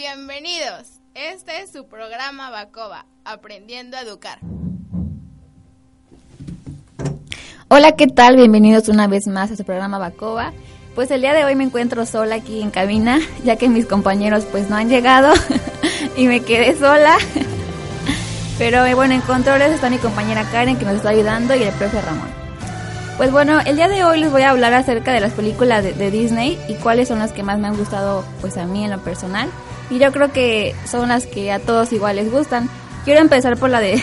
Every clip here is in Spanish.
Bienvenidos. Este es su programa Bacoba, Aprendiendo a Educar. Hola, ¿qué tal? Bienvenidos una vez más a su programa Bacoba. Pues el día de hoy me encuentro sola aquí en cabina, ya que mis compañeros pues no han llegado y me quedé sola. Pero eh, bueno, en controles está mi compañera Karen que nos está ayudando y el profe Ramón. Pues bueno, el día de hoy les voy a hablar acerca de las películas de, de Disney y cuáles son las que más me han gustado pues a mí en lo personal. Y yo creo que son las que a todos igual les gustan. Quiero empezar por la de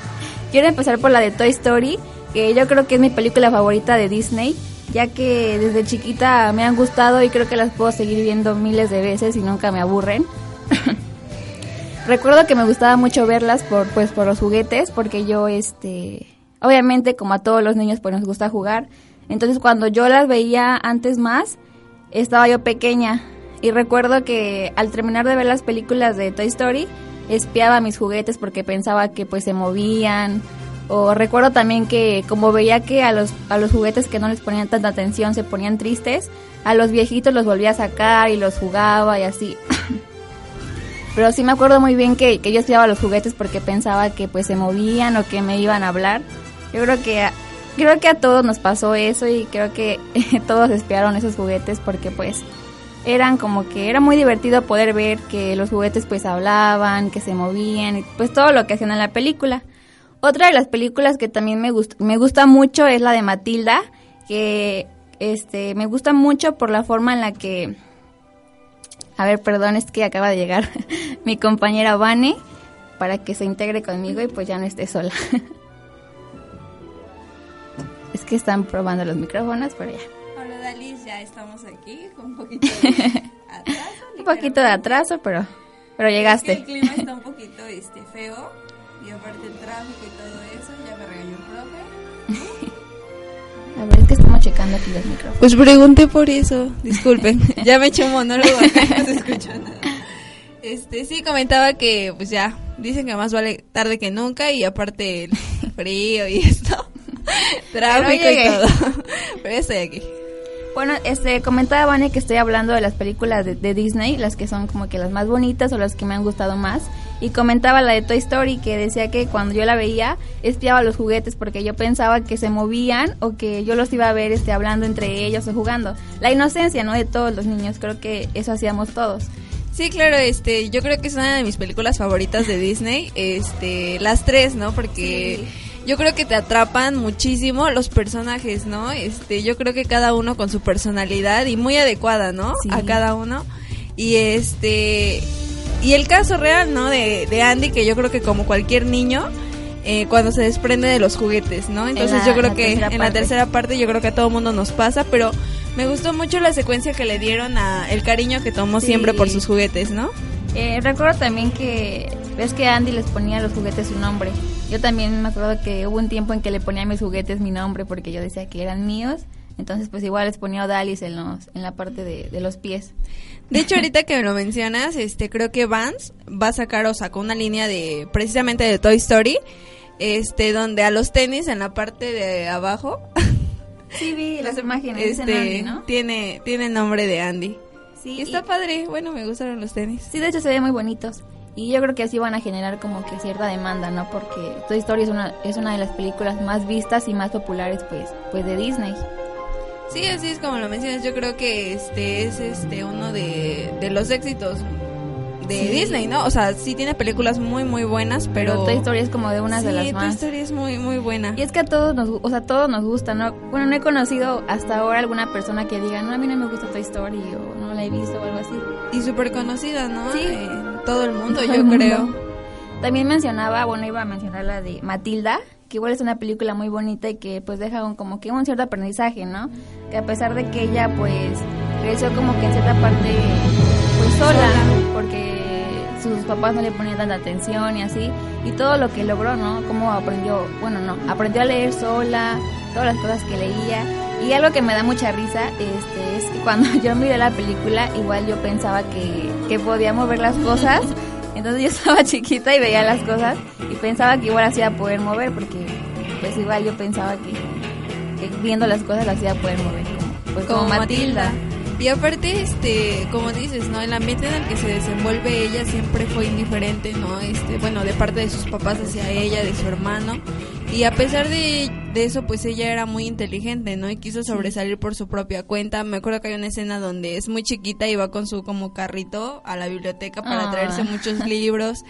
quiero empezar por la de Toy Story, que yo creo que es mi película favorita de Disney, ya que desde chiquita me han gustado y creo que las puedo seguir viendo miles de veces y nunca me aburren. Recuerdo que me gustaba mucho verlas por pues por los juguetes, porque yo este obviamente como a todos los niños pues nos gusta jugar. Entonces cuando yo las veía antes más, estaba yo pequeña y recuerdo que al terminar de ver las películas de Toy Story, espiaba mis juguetes porque pensaba que pues se movían. O recuerdo también que como veía que a los, a los juguetes que no les ponían tanta atención se ponían tristes, a los viejitos los volvía a sacar y los jugaba y así. Pero sí me acuerdo muy bien que, que yo espiaba los juguetes porque pensaba que pues se movían o que me iban a hablar. Yo creo que creo que a todos nos pasó eso y creo que todos espiaron esos juguetes porque pues eran como que era muy divertido poder ver que los juguetes pues hablaban, que se movían, pues todo lo que hacían en la película. Otra de las películas que también me gusta, me gusta mucho es la de Matilda, que este me gusta mucho por la forma en la que a ver, perdón, es que acaba de llegar mi compañera Vane para que se integre conmigo y pues ya no esté sola. es que están probando los micrófonos, pero ya ya estamos aquí con un poquito de atraso. un poquito de atraso, pero, pero llegaste. el clima está un poquito este, feo y aparte el tráfico y todo eso, ya me regañó el profe. A ver, es que estamos checando aquí los micrófonos. Pues pregunté por eso, disculpen, ya me eché un monólogo acá no se escuchó nada. Este, sí, comentaba que pues ya, dicen que más vale tarde que nunca y aparte el frío y esto, tráfico y todo. Pero ya estoy aquí. Bueno, este, comentaba Vane que estoy hablando de las películas de, Disney, las que son como que las más bonitas o las que me han gustado más. Y comentaba la de Toy Story que decía que cuando yo la veía espiaba los juguetes porque yo pensaba que se movían o que yo los iba a ver este, hablando entre ellos o jugando. La inocencia, ¿no? De todos los niños, creo que eso hacíamos todos. Sí, claro, este, yo creo que es una de mis películas favoritas de Disney, este, las tres, ¿no? Porque yo creo que te atrapan muchísimo los personajes, ¿no? Este, yo creo que cada uno con su personalidad y muy adecuada, ¿no? A cada uno. Y este, y el caso real, ¿no? De, de Andy, que yo creo que como cualquier niño, eh, cuando se desprende de los juguetes, ¿no? Entonces yo creo que en la tercera parte yo creo que a todo mundo nos pasa, pero me gustó mucho la secuencia que le dieron a el cariño que tomó siempre por sus juguetes, ¿no? Eh, recuerdo también que ves que Andy les ponía a los juguetes su nombre. Yo también me acuerdo que hubo un tiempo en que le ponía a mis juguetes mi nombre porque yo decía que eran míos. Entonces, pues igual les ponía Odalis en, los, en la parte de, los pies. De hecho, ahorita que me lo mencionas, este, creo que Vans va a sacar o sacó una línea de, precisamente de Toy Story, este, donde a los tenis en la parte de abajo. Sí, vi las imágenes. Este, ¿no? Tiene, tiene nombre de Andy. Sí, está padre. Bueno, me gustaron los tenis. Sí, de hecho se ven muy bonitos. Y yo creo que así van a generar como que cierta demanda, ¿no? Porque Toy Story es una, es una de las películas más vistas y más populares, pues, pues de Disney. Sí, así es como lo mencionas. Yo creo que este es este uno de, de los éxitos de Disney, ¿no? O sea, sí tiene películas muy muy buenas, pero, Toy Story es como de una de las más. Toy Story es muy muy buena. Y es que a todos nos, o sea, todos nos gusta, ¿no? Bueno, no he conocido hasta ahora alguna persona que diga, "No, a mí no me gusta Toy Story" o "No la he visto" o algo así. Y súper conocida, ¿no? Sí. Todo el mundo, yo creo. También mencionaba, bueno, iba a mencionar la de Matilda, que igual es una película muy bonita y que pues deja un, como que un cierto aprendizaje, ¿no? Que a pesar de que ella pues creció como que en cierta parte sola, porque sus papás no le ponían tanta atención y así, y todo lo que logró, ¿no? Cómo aprendió, bueno, no, aprendió a leer sola, todas las cosas que leía, y algo que me da mucha risa este, es que cuando yo miré la película, igual yo pensaba que, que podía mover las cosas, entonces yo estaba chiquita y veía las cosas, y pensaba que igual hacía poder mover, porque pues igual yo pensaba que, viendo las cosas las hacía poder mover, como, pues, como, Matilda. Y aparte, este, como dices, ¿no? El ambiente en el que se desenvuelve ella siempre fue indiferente, ¿no? Este, bueno, de parte de sus papás hacia ella, de su hermano. Y a pesar de, de eso, pues ella era muy inteligente, ¿no? Y quiso sobresalir por su propia cuenta. Me acuerdo que hay una escena donde es muy chiquita y va con su como carrito a la biblioteca para Ah. traerse muchos libros.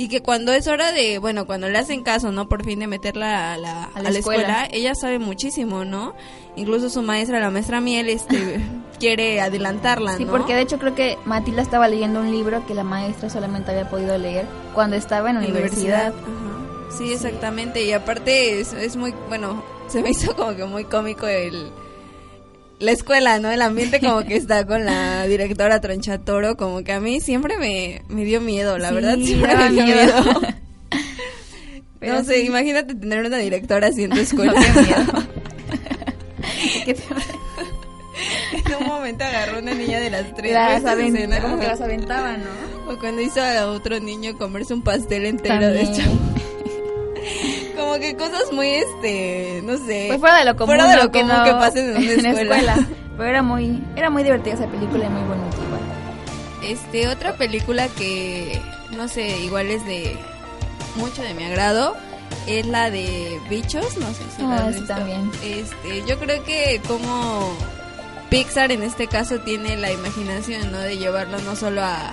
Y que cuando es hora de, bueno, cuando le hacen caso, ¿no? Por fin de meterla a la, A a la la escuela. escuela. ella sabe muchísimo, ¿no? Incluso su maestra, la maestra Miel, este, quiere adelantarla, Sí, ¿no? porque de hecho creo que Matilda estaba leyendo un libro que la maestra solamente había podido leer cuando estaba en la universidad. Ajá. Sí, exactamente. Y aparte es, es muy, bueno, se me hizo como que muy cómico el la escuela, ¿no? El ambiente como que está con la directora Tronchatoro, como que a mí siempre me, me dio miedo, la Sí, verdad, siempre me dio miedo. miedo. Pero no sé, imagínate tener una directora así en tu escuela. Qué miedo. Te- en un momento agarró una niña de las tres. las como que las aventaba, ¿no? O cuando hizo a otro niño comerse un pastel entero de También. Como que cosas muy, este, no sé. Pues fuera de lo común, Fuera de ¿no? lo común que pasen en una la escuela. Pero era muy, era muy divertida esa película y muy bonita igual. Este, otra película que, no sé, igual es de mucho de mi agrado, es la de Bichos, no sé si la Ah, has visto. también. Este, yo creo que como Pixar en este caso tiene la imaginación, ¿no? De llevarlo no solo a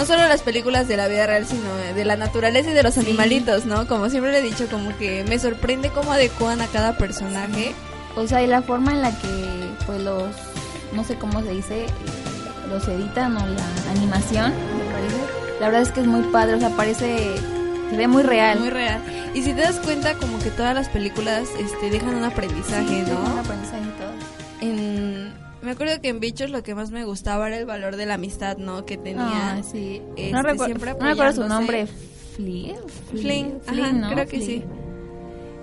no solo las películas de la vida real, sino de la naturaleza y de los animalitos, ¿no? Como siempre le he dicho, como que me sorprende cómo adecuan a cada personaje. O sea, y la forma en la que, pues, los, no sé cómo se dice, eh, los editan o la animación, me parece. La verdad es que es muy padre, o sea, parece, se ve muy real. Muy real. Y si te das cuenta, como que todas las películas este, dejan un aprendizaje, Sí, un ¿no? aprendizaje y todo. En, me acuerdo que en Bichos lo que más me gustaba era el valor de la amistad, ¿no? Que tenía. Ah, sí. este, no, recuerdo, siempre no recuerdo su nombre. Flynn. Flynn, ajá, Flynn, ¿no? creo que Flynn. sí.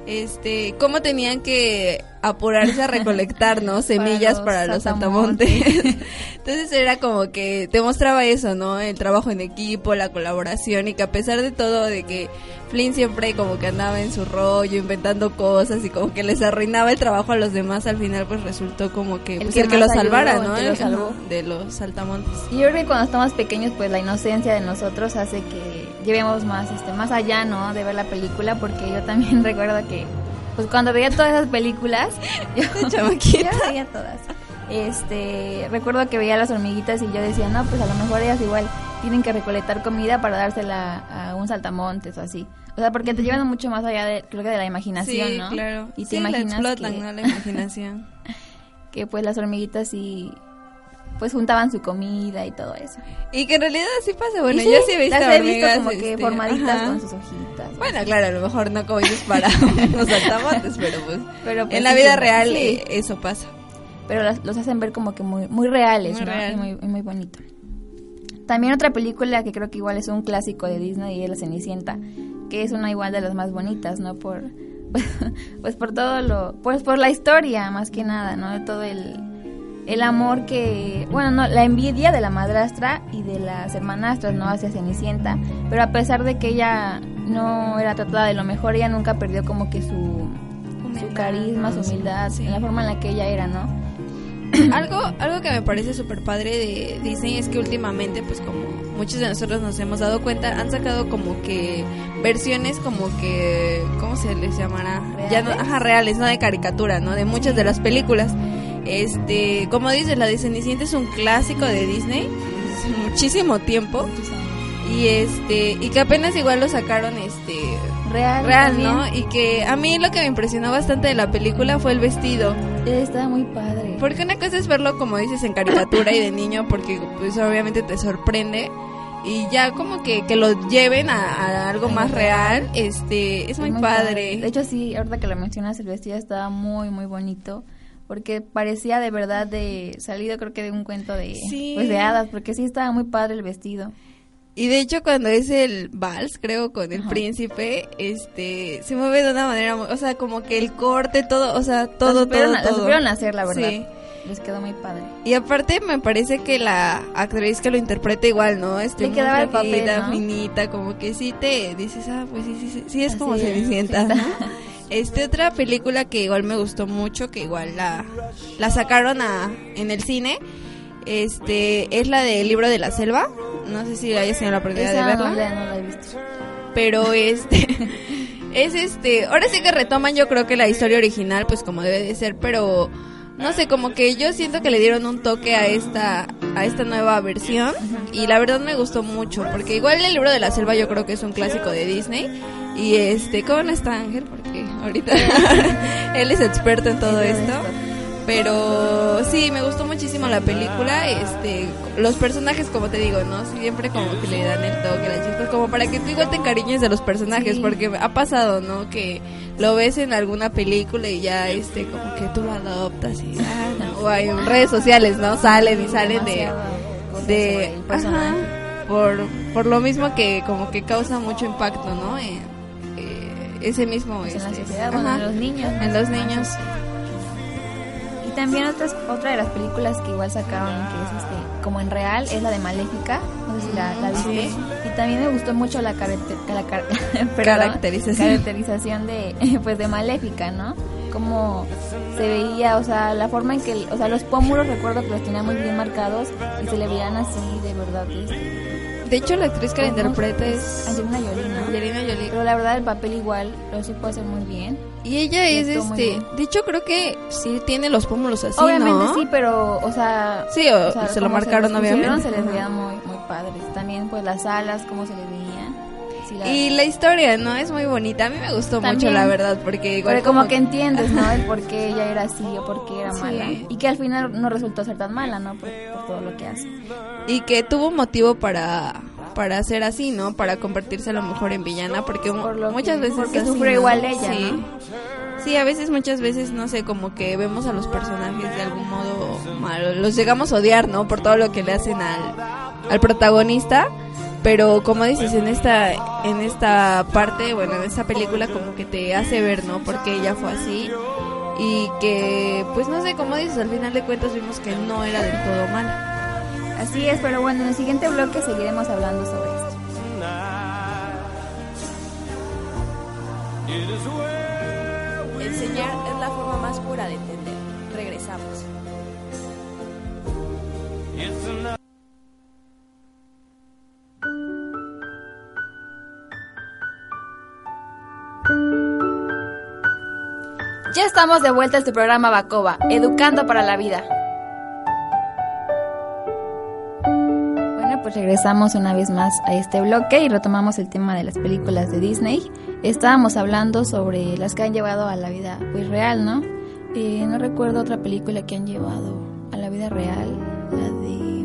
Este, cómo tenían que apurarse a recolectar, ¿no? Semillas los para los saltamontes. saltamontes. Entonces era como que te mostraba eso, ¿no? El trabajo en equipo, la colaboración y que a pesar de todo, de que Flynn siempre como que andaba en su rollo, inventando cosas y como que les arruinaba el trabajo a los demás, al final pues resultó como que El pues, que el que los salvara, ayudó, ¿no? el que Ajá, salvó. de los saltamontes. Y yo creo que cuando estamos pequeños, pues la inocencia de nosotros hace que llevemos más, este, más allá, ¿no? De ver la película, porque yo también recuerdo que, pues cuando veía todas esas películas, yo, yo veía todas. Este, recuerdo que veía las hormiguitas y yo decía, no, pues a lo mejor ellas igual tienen que recolectar comida para dársela a un saltamontes o así. O sea, porque te llevan mucho más allá de, creo que de la imaginación, sí, ¿no? claro. Y te sí, la imaginas explotan, que, ¿no? La imaginación. que pues las hormiguitas sí, pues juntaban su comida y todo eso. Y que en realidad sí pasa. Bueno, sí, yo sí he visto las he visto como que este, formaditas ajá. con sus hojitas. Bueno, claro, a lo mejor no como dices para los saltamontes, pero pues, Pero, pues, en la vida sí, real sí. eh, eso pasa. pero las- los hacen ver como que muy, muy reales, Muy ¿no? real. Y muy, muy bonito. También otra película que creo que igual es un clásico de Disney y es La Cenicienta, que es una igual de las más bonitas, ¿no? Por, pues por todo lo, pues por la historia más que nada, ¿no? De todo el, el amor que, bueno, no, la envidia de la madrastra y de las hermanastras, ¿no? Hacia Cenicienta, pero a pesar de que ella no era tratada de lo mejor, ella nunca perdió como que su, su carisma, su humildad, Sí. en la forma en la que ella era, ¿no? algo, algo que me parece súper padre de Disney es que últimamente, pues como muchos de nosotros nos hemos dado cuenta, han sacado como que versiones como que, ¿cómo se les llamará? Ya no, ¿Reales? ajá, reales, no de caricatura, ¿no? De muchas de las películas. Este, como dices, la de Cenicienta es un clásico de Disney, hace muchísimo tiempo. Y este, y que apenas igual lo sacaron este Real, real, también. ¿no? Y que a mí lo que me impresionó bastante de la película fue el vestido. Estaba muy padre. Porque una cosa es verlo como dices en caricatura y de niño porque pues obviamente te sorprende y ya como que, que lo lleven a, a algo más real, este es muy, padre. De hecho, sí, ahorita que lo mencionas, el vestido estaba muy, muy bonito. Porque parecía de verdad de salido, creo que de un cuento de, Sí. pues de hadas. Porque sí estaba muy padre el vestido. Y de hecho cuando es el vals, creo, con el Ajá. príncipe, este se mueve de una manera, muy- o sea, como que el corte, todo, o sea, todo, Lo supieron, todo, lo todo. supieron hacer, la verdad. Sí. Les quedó muy padre. Y aparte me parece que la actriz que lo interpreta igual, ¿no? Este, Le quedaba el papel, ¿no? finita, como que sí te dices, ah, pues sí, sí, sí, sí es Así como es, Cenicienta, sí ¿no? Este, otra película que igual me gustó mucho, que igual la, la sacaron a, en el cine, Este, es la del libro de la selva. No sé si hayas tenido la oportunidad Esa de no, verla. la- no la he visto. Pero este es este, ahora sí que retoman yo creo que la historia original pues como debe de ser, pero no sé, como que yo siento que le dieron un toque a esta a esta nueva versión y la verdad me gustó mucho, porque igual el libro de la selva yo creo que es un clásico de Disney y este, ¿cómo no está Ángel? Porque ahorita él es experto en todo esto. Pero sí, me gustó muchísimo la película. Este, los personajes, como te digo, ¿no? Siempre como que le dan el toque, la chispa, como para que tú igual te encariñes de los personajes, Sí. porque ha pasado, ¿no? Que lo ves en alguna película y ya, este, como que tú lo adoptas y, ah, no, o en redes sociales, ¿no? Salen y salen de, de, ajá, por, por lo mismo que como que causa mucho impacto, ¿no? Eh, ese mismo, Pues en la este, sociedad, bueno, en los niños. en los niños. Y también otras, otra de las películas que igual sacaron, que es este, como en real, es la de Maléfica. No sé si la, la viste. Sí. Y también me gustó mucho la, caracter- la car- Caracterización. caracterización de, pues, de Maléfica, ¿no? Cómo se veía, o sea, la forma en que, o sea, los pómulos recuerdo que los tenía muy bien marcados y se le veían así, de verdad. De hecho, la actriz que la interpreta es Angelina Jolie, ¿no? Angelina Jolie. Pero la verdad el papel igual lo supo hacer muy bien. Y ella Y es este. De hecho, creo que sí tiene los pómulos así, Obviamente ¿no? sí, pero, o sea... Sí, o, o sea, se lo marcaron, pusieron, obviamente. Se les veía muy, muy padres. También, pues, las alas, cómo se les veían. Y la historia, ¿no? Es muy bonita. A mí me gustó mucho, También. la verdad, porque igual. Pero como que entiendes, ¿no? El por qué ella era así o por qué era Sí. mala. Y que al final no resultó ser tan mala, ¿no? Por, por todo lo que hace. Y que tuvo motivo para para ser así, ¿no? Para convertirse a lo mejor en villana, porque Por muchas que- veces porque así, sufrió ¿no? igual ella, sí. ¿no? Sí, a veces, muchas veces, no sé, como que vemos a los personajes de algún modo malo, los llegamos a odiar, ¿no? Por todo lo que le hacen al, al protagonista, pero como dices, en esta, en esta parte, bueno, en esta película como que te hace ver, ¿no? Porque ella fue así y que, pues no sé, como dices, al final de cuentas vimos que no era del todo mala. Así es, pero bueno, en el siguiente bloque seguiremos hablando sobre esto. Estamos de vuelta a este programa Bacoba, Educando para la Vida. Bueno, pues regresamos una vez más a este bloque y retomamos el tema de las películas de Disney. Estábamos hablando sobre las que han llevado a la vida pues real, ¿no? Eh, no recuerdo otra película que han llevado a la vida real, la de...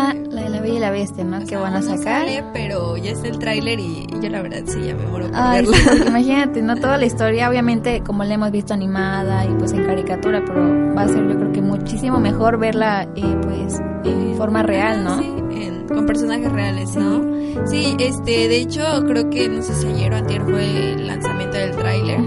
Ah, la de la Bella y la Bestia, ¿no? Que van a No sacar. sale, pero ya está el tráiler y yo la verdad sí ya me muero por Ay, verla. sí, porque imagínate, ¿no? Toda la historia, obviamente, como la hemos visto animada y pues en caricatura, pero va a ser yo creo que muchísimo mejor verla, eh, pues, en forma real, ¿no? Sí, en- con personajes reales, ¿no? Sí, este, de hecho, creo que no sé si ayer o antier fue el lanzamiento del tráiler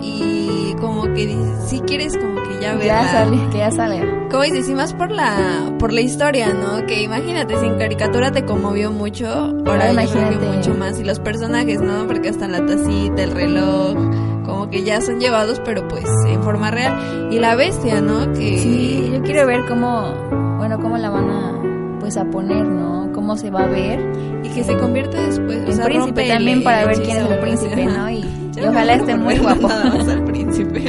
y como que si quieres como que ya verla. Ya sale, que ya sale. Como dices, y más por la por la historia, ¿no? Que imagínate, si en caricatura te conmovió mucho, ahora Ahora yo creo que imagínate. mucho más. Y los personajes, ¿no? Porque hasta la tacita, el reloj, como que ya son llevados, pero pues en forma real. Y la bestia, ¿no? Que Sí, yo quiero ver cómo, bueno, cómo la van a, pues, a poner, ¿no? Cómo se va a ver. y que se convierte después, o En sea, príncipe el- también para ver quién es el príncipe. ¿no? Y, no ojalá esté muy guapo. nada más al príncipe.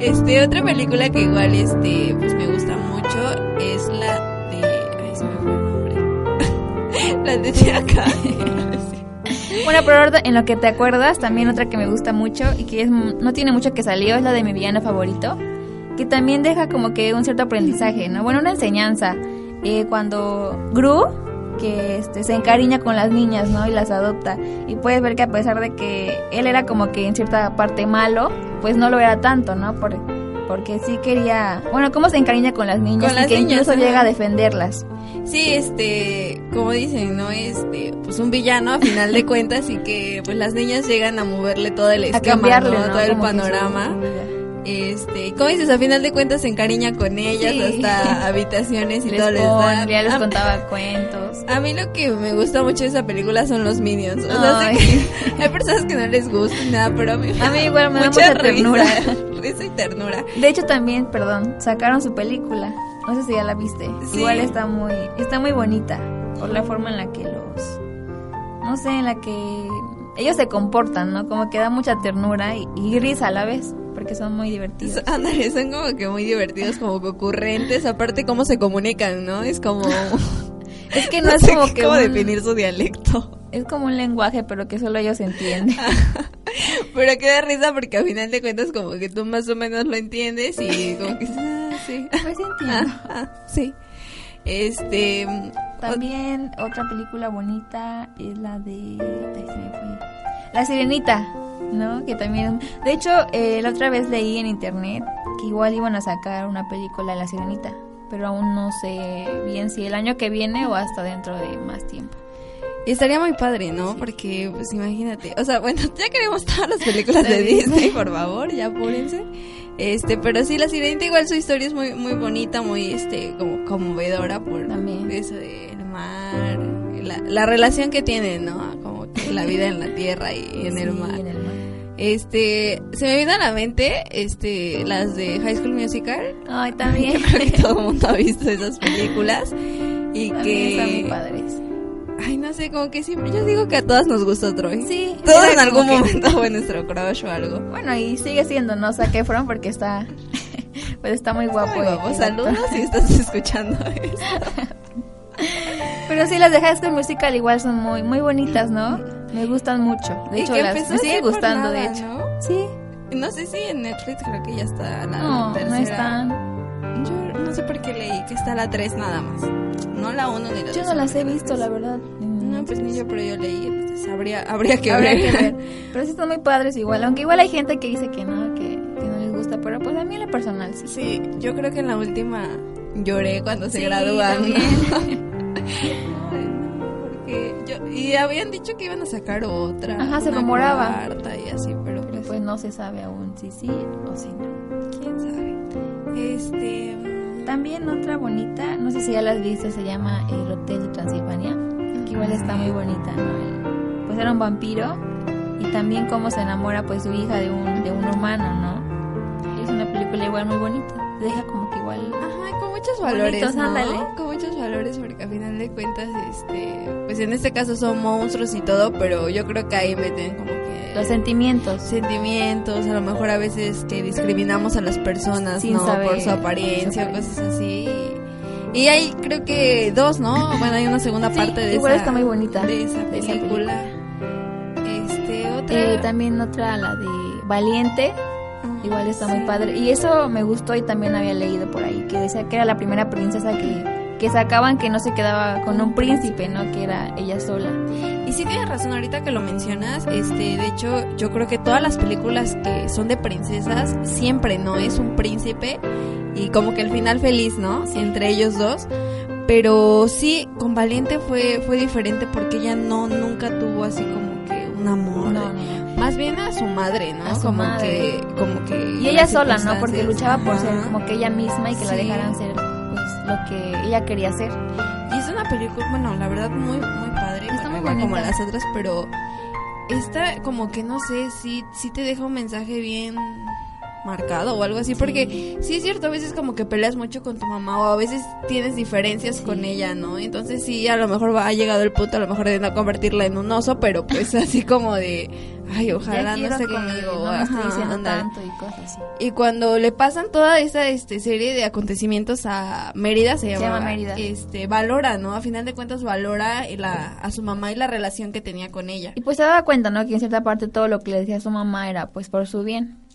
Este, otra película que igual, este, pues me gusta mucho es la de, ay, se me fue el nombre. la de Chiaca. Bueno, pero en lo que te acuerdas, también otra que me gusta mucho y que es, no tiene mucho que salió es la de mi villano favorito, que también deja como que un cierto aprendizaje, ¿no? Bueno, una enseñanza. Eh, cuando Gru, que este, se encariña con las niñas, ¿no? Y las adopta. Y puedes ver que a pesar de que él era como que en cierta parte malo, pues no lo era tanto, ¿no? Por- porque sí quería... Bueno, cómo se encariña con las niñas Con y las que niñas, incluso ajá. llega a defenderlas. Sí, este, como dicen, ¿no? Este, pues un villano a final de cuentas y que pues las niñas llegan a moverle todo el esquema, cambiarle, ¿no? ¿no? Todo el Como panorama. Este, como dices, a final de cuentas se encariña con ellas, Sí. hasta habitaciones y Les todo les da. ya les contaba cuentos. A mí lo que me gusta mucho de esa película son los minions. O sea, hay personas que no les gusta nada, pero a mí, A mí igual me da mucha ternura. risa, y ternura. De hecho también, perdón, sacaron su película. No sé si ya la viste. Sí. Igual está muy está muy bonita por la forma en la que los no sé, en la que ellos se comportan, ¿no? Como que da mucha ternura y, y risa a la vez, porque son muy divertidos. Ándale, son como que muy divertidos, como que ocurrentes. Aparte, cómo se comunican, ¿no? Es como. Es que no, no es sé como que cómo un- definir su dialecto. es como un lenguaje, pero que solo ellos entienden. Pero queda risa porque a final de cuentas, como que tú más o menos lo entiendes y como que. ah, sí. Pues entiendo. Ah, ah, sí. Este. También otra película bonita es la de ay, se me fue. La Sirenita, ¿no? Que también de hecho eh, la otra vez leí en internet que igual iban a sacar una película de La Sirenita, pero aún no sé bien si el año que viene o hasta dentro de más tiempo. Y estaría muy padre, ¿no? Porque, pues imagínate. O sea, bueno, ya queremos todas las películas de Disney. Por favor, ya apúrense. Este, pero sí, La Sirenita igual su historia es muy, muy bonita, muy, este, como conmovedora por También. eso del mar, la, la relación que tienen, ¿no? Como que la vida en la tierra y en el Sí, mar. en el mar. Este, se me viene a la mente, este, las de High School Musical. Ay, también. Yo creo que todo el mundo ha visto esas películas. Y que... están muy padres. Ay, no sé, como que siempre. Yo digo que a todas nos gustó Troy. Sí, Todos en algún momento fue nuestro crush o algo. Bueno, y sigue siendo, ¿no? Zac Efron porque está pues está muy guapo. Muy el- guapo. Saludos si estás escuchando esto. Pero sí, las de High School Musical igual son muy, muy bonitas, ¿no? Me gustan mucho. De hecho, las, me por gustando, de nada, hecho. ¿no? Sí. No sé si en Netflix creo que ya está la No, tercera. no están. Yo no sé por qué leí que está la 3 nada más. No la 1 ni la 2. Yo no las he visto, la verdad. No, pues ni yo, pero yo leí. Entonces habría, habría que Habría ver. que ver. Pero sí están muy padres igual. Aunque igual hay gente que dice que no, que, que no les gusta. Pero pues a mí en lo personal sí. Sí, yo creo que en la última lloré cuando se Sí, gradúan. y habían dicho que iban a sacar otra. Ajá, se rumoraba. cuarta y así, pero pues, Pues no se sabe aún si sí o si no. quién sabe. Este. mm, También otra bonita, no sé si ya las viste, se llama El Hotel de Transilvania. Que igual está muy bonita, ¿no? Pues era un vampiro y también cómo se enamora pues su hija de un, de un humano, ¿no? Es una película igual muy bonita. Deja como que igual... Ajá, con muchos valores, Bonitos, ¿no? ándale. Con valores porque a final de cuentas, este, pues en este caso son monstruos y todo, pero yo creo que ahí meten como que Los sentimientos. sentimientos, a lo mejor a veces que discriminamos a las personas, Sin ¿no? saber por su apariencia su cosas así. Y hay creo que dos, ¿no? Bueno, hay una segunda Sí, parte de igual esa está muy bonita, de esa película. Este, otra Eh, también otra, la de Valiente, igual está muy Sí. padre. Y eso me gustó y también había leído por ahí, que decía que era la primera princesa que, que sacaban que no se quedaba con un príncipe, ¿no? Que era ella sola. Y sí tienes razón ahorita que lo mencionas, este, de hecho, yo creo que todas las películas que son de princesas siempre no es un príncipe y como que el final feliz, ¿no? Entre ellos dos. Pero sí, con Valiente fue fue diferente porque ella no nunca tuvo así como que un amor. No, no, no. Más bien a su madre, ¿no? A su como madre. que como que Y ella sola, ¿no? Porque luchaba por ser como que ella misma y que la dejaran ser lo que ella quería ser. Y es una película, bueno, la verdad muy muy padre, Está muy bueno, como bonita. las otras, pero esta como que no sé si si te deja un mensaje bien marcado o algo así, porque sí es cierto, a veces como que peleas mucho con tu mamá o a veces tienes diferencias con ella, ¿no? Entonces sí, a lo mejor va, ha llegado el punto a lo mejor de no convertirla en un oso, pero pues así como de, ay, ojalá no esté conmigo. No ajá, tanto y cosas así. Y cuando le pasan toda esa este, serie de acontecimientos a Mérida, se, Se llama, llama Mérida. Este, valora, ¿no? A final de cuentas valora la, a su mamá y la relación que tenía con ella. Y pues se daba cuenta, ¿no? Que en cierta parte todo lo que le decía a su mamá era pues por su bien.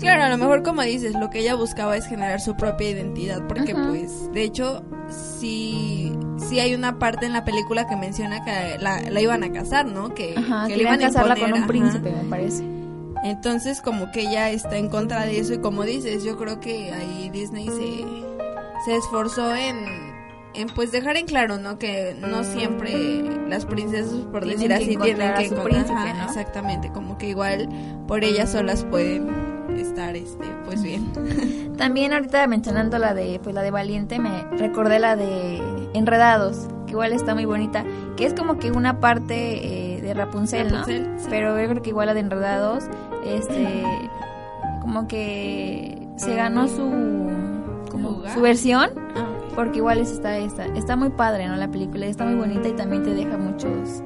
Claro, a lo mejor como dices, lo que ella buscaba es generar su propia identidad, porque Ajá. pues, de hecho, sí, sí hay una parte en la película que menciona que la, la iban a casar, ¿no? Que, Ajá, que que le iban a casarla con un ajá. príncipe, me parece. Entonces como que ella está en contra de eso y como dices, yo creo que ahí Disney se, se esforzó en, en pues dejar en claro, ¿no? Que no siempre las princesas, por Tienen decir así, tienen que encontrar-. Exactamente, como que igual por ellas solas pueden estar este pues bien. También ahorita mencionando la de pues la de Valiente me recordé la de Enredados, que igual está muy bonita, que es como que una parte eh, de Rapunzel, ¿no? Sí. Pero yo creo que igual la de Enredados este como que se ganó su su versión Ah, porque igual es- está, está, está muy padre, ¿no? La película está muy bonita y también te deja muchos,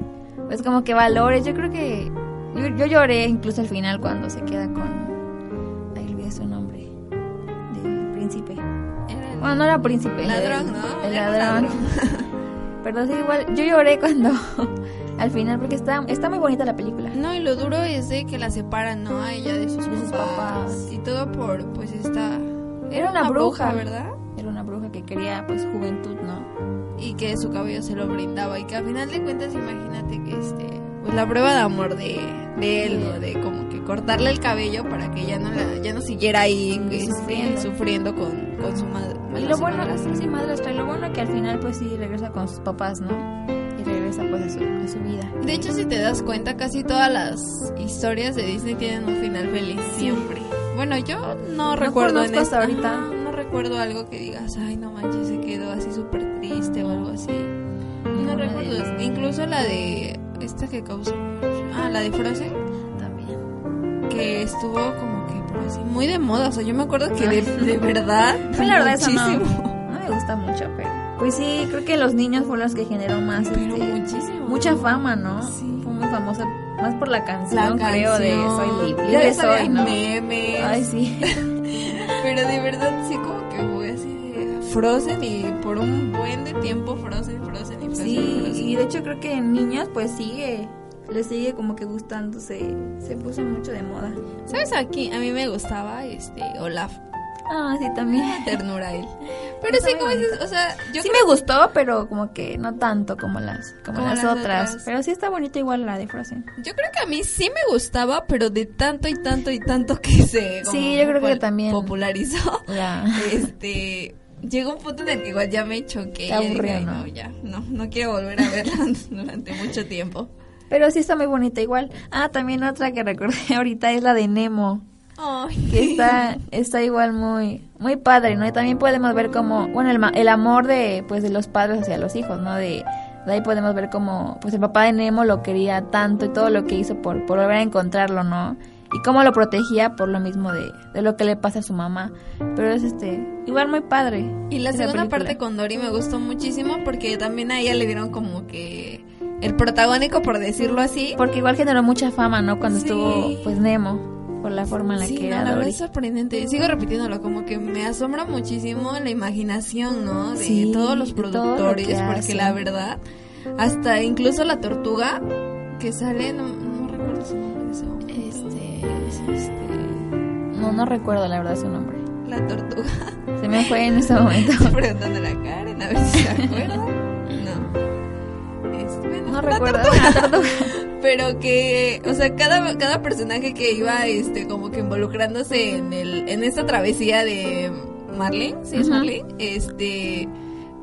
pues como que valores. Yo creo que yo, yo lloré incluso al final cuando se queda con, príncipe. Era el Bueno, no era príncipe. el- ladrón, ¿no? El un ladrón. Pero sí, igual, yo lloré cuando, al final, porque está, está muy bonita la película. No, y lo duro es de que la separan, ¿no? A ella de sus, De sus papás. Y todo por, pues, esta... Era una bruja. ¿verdad? Era una bruja que quería, pues, juventud, ¿no? Y que su cabello se lo brindaba. Y que al final de cuentas, imagínate que, este... Pues la prueba de amor de, de él, ¿no? De que cortarle el cabello para que ya no, la, ya no siguiera ahí este, Sufriendo. sufriendo, con, con su madre. Y lo bueno, madrastra. sí, sí, madrastra. Y lo bueno que al final, pues sí, regresa con sus papás, ¿no? Y regresa, pues, a su, a su vida. De hecho, si te das cuenta, casi todas las historias de Disney tienen un final feliz, siempre. Bueno, yo no, recuerdo en esta- ahorita. Ajá, no recuerdo algo que digas, ay, no manches, se quedó así súper triste o algo así. No de recuerdo. Incluso la de esta que causó. Ah, la de Frozen. Que estuvo como que pero así muy de moda. O sea, yo me acuerdo que de, de verdad. Pues la verdad, eso no, me gusta mucho, pero. Pues sí, creo que los niños fueron los que generó más. Pero este, muchísimo. mucha fama, ¿no? Sí. Fue muy famosa, más por la canción, La creo, de. Soy libre. Ya había soy, ¿no? memes. Ay, sí. Pero de verdad sí como que fue así de Frozen y por un buen de tiempo Frozen, Frozen y Frozen. Sí, Frozen. y de hecho creo que en niños, pues sigue. Le sigue como que gustando, se, se puso mucho de moda. ¿Sabes aquí? A mí me gustaba este Olaf. Ah, sí, también. Ternura él. Pero sí como dices, o sea, yo sí creo- me gustó, pero como que no tanto como las, como Como las, las otras. otras. Pero sí está bonita igual la de Frozen. yo creo que a mí sí me gustaba, pero de tanto y tanto y tanto que se como Sí, yo creo que también. popularizó. La... Este, llegó un punto en el que igual ya me choqué. Te ya dije, aburrió, "Ay, ¿no? no, ya, no, no quiero volver a verla durante mucho tiempo. Pero sí está muy bonita igual. Ah, también otra que recordé ahorita es la de Nemo. Ay. que está está igual muy muy padre no y también podemos ver como bueno el, el amor de pues de los padres hacia los hijos no de, de ahí podemos ver como pues el papá de Nemo lo quería tanto y todo lo que hizo por por volver a encontrarlo no y cómo lo protegía por lo mismo de, de lo que le pasa a su mamá pero es este igual muy padre Y la segunda película. parte con Dory me gustó muchísimo porque también a ella le dieron como que el protagónico, por decirlo así. porque igual generó mucha fama no cuando Sí. estuvo pues Nemo por la forma en la Sí, que no, era la verdad es sorprendente. Sigo repitiéndolo, como que me asombra muchísimo la imaginación, ¿no? De Sí, todos los de todo lo productores, que porque hacen. la verdad, hasta incluso la tortuga que sale, no, no recuerdo su nombre ese momento. este, este no no recuerdo la verdad su nombre La tortuga. se me fue en ese momento Estoy preguntando a la Karen, a ver si se acuerda. No. Recuerdo. tortuga. Pero que, o sea, cada, cada personaje que iba, este, como que involucrándose en el, en esta travesía de Marlene, ¿sí es Ujú. Marlene? Este,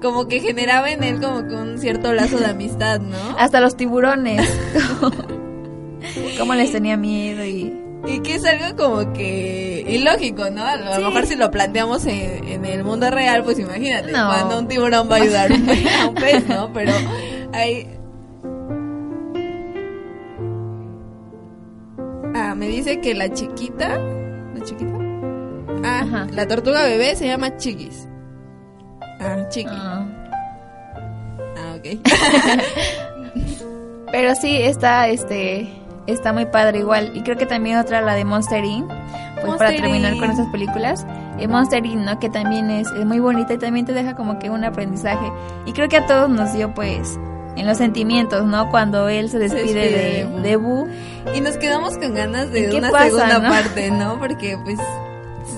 como que generaba en él como que un cierto lazo de amistad, ¿no? Hasta los tiburones. Cómo les tenía miedo y... Y que es algo como que ilógico, ¿no? A lo Sí. mejor si lo planteamos en, en el mundo real, pues imagínate, No. cuando un tiburón va a ayudar a un pez, ¿no? Pero hay... me dice que la chiquita... ¿La chiquita? Ah, Ajá. la tortuga bebé se llama Chiquis. Ah, Chiqui. Ah. Ah, ok. Pero sí, está, este... Está muy padre igual. Y creo que también otra, la de Monster Inc. Pues Monster para terminar con esas películas. Eh, Monster Inc., ¿no? Que también es, es muy bonita y también te deja como que un aprendizaje. Y creo que a todos nos dio, pues... En los sentimientos, ¿no? Cuando él se despide, despide de, de Boo. Y nos quedamos con ganas de ¿Qué una pasa, segunda no? parte, ¿no? Porque pues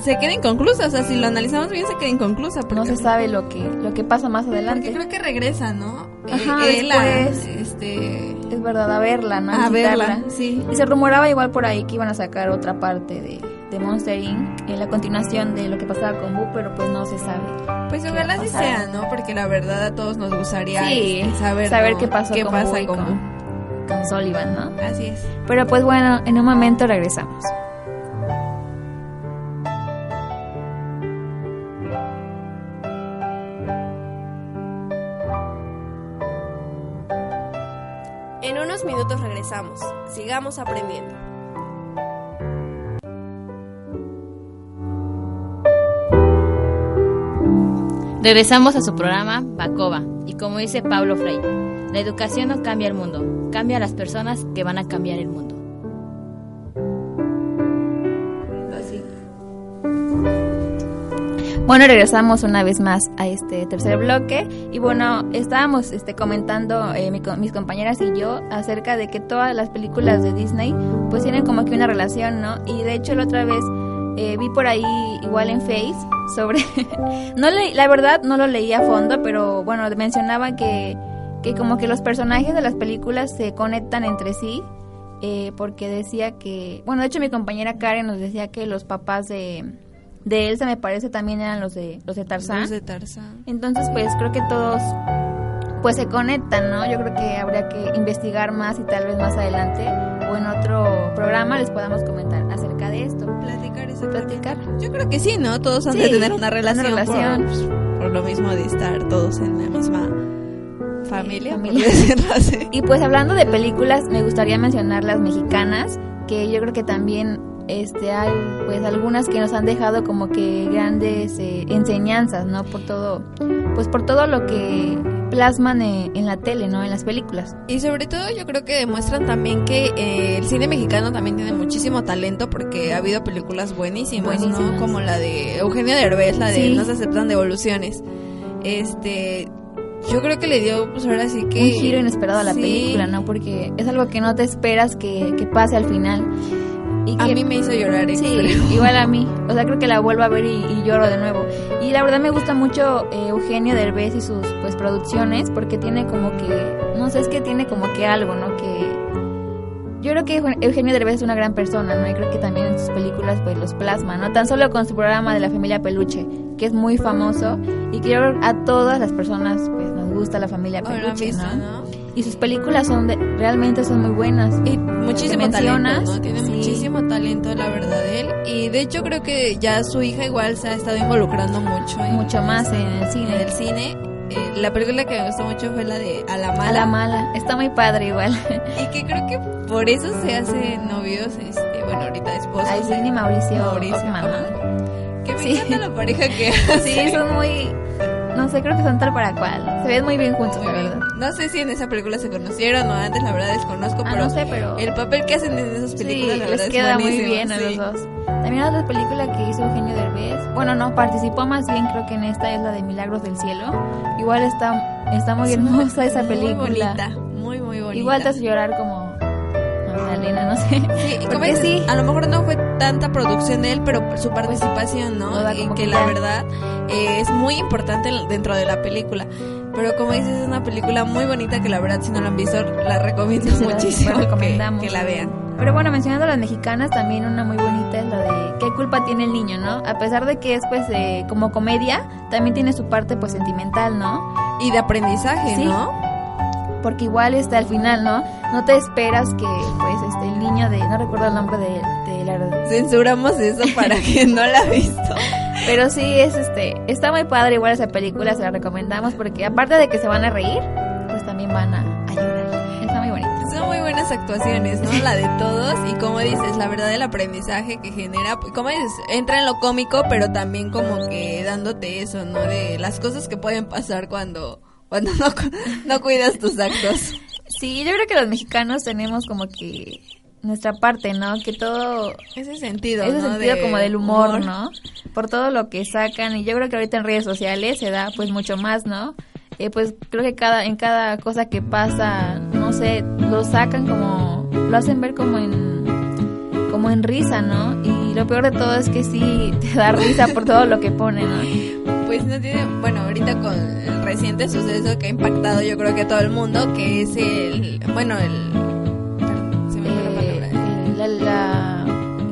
se queda inconclusa, o sea, si lo analizamos bien se queda inconclusa. No se sabe lo que, lo que pasa más adelante. Porque creo que regresa, ¿no? Ajá, Eh, él a- después. este, Es verdad, a verla, ¿no? a verla, sí. Y se rumoraba igual por ahí que iban a sacar otra parte de, de Monster Inc. La continuación de lo que pasaba con Boo, pero pues no se sabe. Pues ojalá sí sea, ¿no? Porque la verdad a todos nos gustaría este, saber, saber qué pasó qué con pasa Boo con, con, con Sullivan, ¿no? Así es. Pero pues bueno, en un momento regresamos. En unos minutos regresamos. Sigamos aprendiendo. Regresamos a su programa Bacoba y como dice Pablo Freire, la educación no cambia el mundo, cambia a las personas que van a cambiar el mundo. Bueno, regresamos una vez más a este tercer bloque y bueno, estábamos este, comentando eh, mi mis compañeras y yo acerca de que todas las películas de Disney pues tienen como que una relación, ¿no? Y de hecho la otra vez eh, vi por ahí igual en Face sobre, no le, la verdad no lo leí a fondo, pero bueno, mencionaba que, que como que los personajes de las películas se conectan entre sí. eh, porque decía que, bueno, de hecho mi compañera Karen nos decía que los papás de, de Elsa me parece también eran los de los de Tarzán. Los de Tarzán. Entonces, pues creo que todos pues se conectan, ¿no? Yo creo que habría que investigar más y tal vez más adelante o en otro programa les podamos comentar acerca de esto. Platicar eso. Platicar. Yo creo que sí, ¿no? Todos han de tener una relación. una relación. Por, por lo mismo de estar todos en la misma familia, así. Y pues hablando de películas, me gustaría mencionar las mexicanas, que yo creo que también este hay pues algunas que nos han dejado como que grandes eh, enseñanzas, ¿no? Por todo pues por todo lo que plasman eh, en la tele, ¿no? En las películas. Y sobre todo yo creo que demuestran también que eh, el cine mexicano también tiene muchísimo talento porque ha habido películas buenísimas, ¿no? Como la de Eugenio Derbez, la de Sí. No se aceptan devoluciones. Este, yo creo que le dio pues ahora sí que un giro inesperado a la Sí. película, ¿no? Porque es algo que no te esperas que, que pase al final. Y A que- mí me hizo llorar Sí, igual a mí. O sea, creo que la vuelvo a ver y, y lloro de nuevo. Y la verdad me gusta mucho eh, Eugenio Derbez y sus pues producciones porque tiene como que, no sé, es que tiene como que algo, ¿no? Que yo creo que Eugen- Eugenio Derbez es una gran persona, ¿no? Y creo que también en sus películas pues los plasma, ¿no? Tan solo con su programa de la familia Peluche, que es muy famoso y que yo creo a todas las personas pues nos gusta la familia Peluche, ¿no? ¿no? Y sus películas son de, realmente son muy buenas. Y muchísimo talento, ¿no? Tiene sí. muchísimo talento, la verdad, él. Y de hecho creo que ya su hija igual se ha estado involucrando mucho. en- Mucho más en el en cine. el cine. Eh, la película que me gustó mucho fue la de A la Mala. A la mala. Está muy padre igual. Y que creo que por eso se hacen novios, este, bueno, ahorita esposos. Aislinn y Mauricio, Mauricio. Que me Sí. encanta la pareja que Sí, son muy... No sé, creo que son tal para cual. Se ven muy bien juntos, Muy la bien. verdad. No sé si en esa película se conocieron o antes, la verdad desconozco, Ah, pero no sé, pero... el papel que hacen en esas Sí, películas la verdad les es queda muy bien a sí. los dos. También otra película que hizo Eugenio Derbez, bueno, no, participó más bien, creo que en esta es la de Milagros del Cielo. Igual está, está muy hermosa esa película. Muy bonita, muy, muy bonita. Igual te hace llorar como Magdalena, no sé. Sí, y como sí. a lo mejor no fue tanta producción de él, pero su participación, ¿no? Y que que la verdad eh, es muy importante dentro de la película. Pero como dices, es una película muy bonita que la verdad si no la han visto, la recomiendo Sí, la muchísimo que, que la vean. Pero bueno, mencionando a las mexicanas, también una muy bonita es la de ¿Qué culpa tiene el niño, no? A pesar de que es pues eh, como comedia, también tiene su parte pues sentimental, ¿no? Y de aprendizaje, Sí. ¿no? Porque igual está al final, ¿no? No te esperas que pues este el niño de no recuerdo el nombre de, de la Censuramos eso para quien no la ha visto. pero sí es este está muy padre igual esa película, se la recomendamos porque aparte de que se van a reír, pues también van a, a llorar. Está muy bonita. Son muy buenas actuaciones, ¿no? La de todos y como dices, la verdad el aprendizaje que genera, pues, como dices, entra en lo cómico, pero también como que dándote eso, ¿no? De las cosas que pueden pasar cuando cuando no, no cuidas tus actos. Sí, yo creo que los mexicanos tenemos como que nuestra parte, ¿no? Que todo Ese sentido, ese ¿no? sentido De como del humor, ¿no? Por todo lo que sacan y yo creo que ahorita en redes sociales se da pues mucho más, ¿no? Eh, pues creo que cada en cada cosa que pasa, no sé, lo sacan como lo hacen ver como en como en risa, ¿no? Y lo peor de todo es que sí te da risa por todo lo que ponen, ¿no? Pues bueno, ahorita con el reciente suceso que ha impactado yo creo que a todo el mundo, que es el, bueno, el,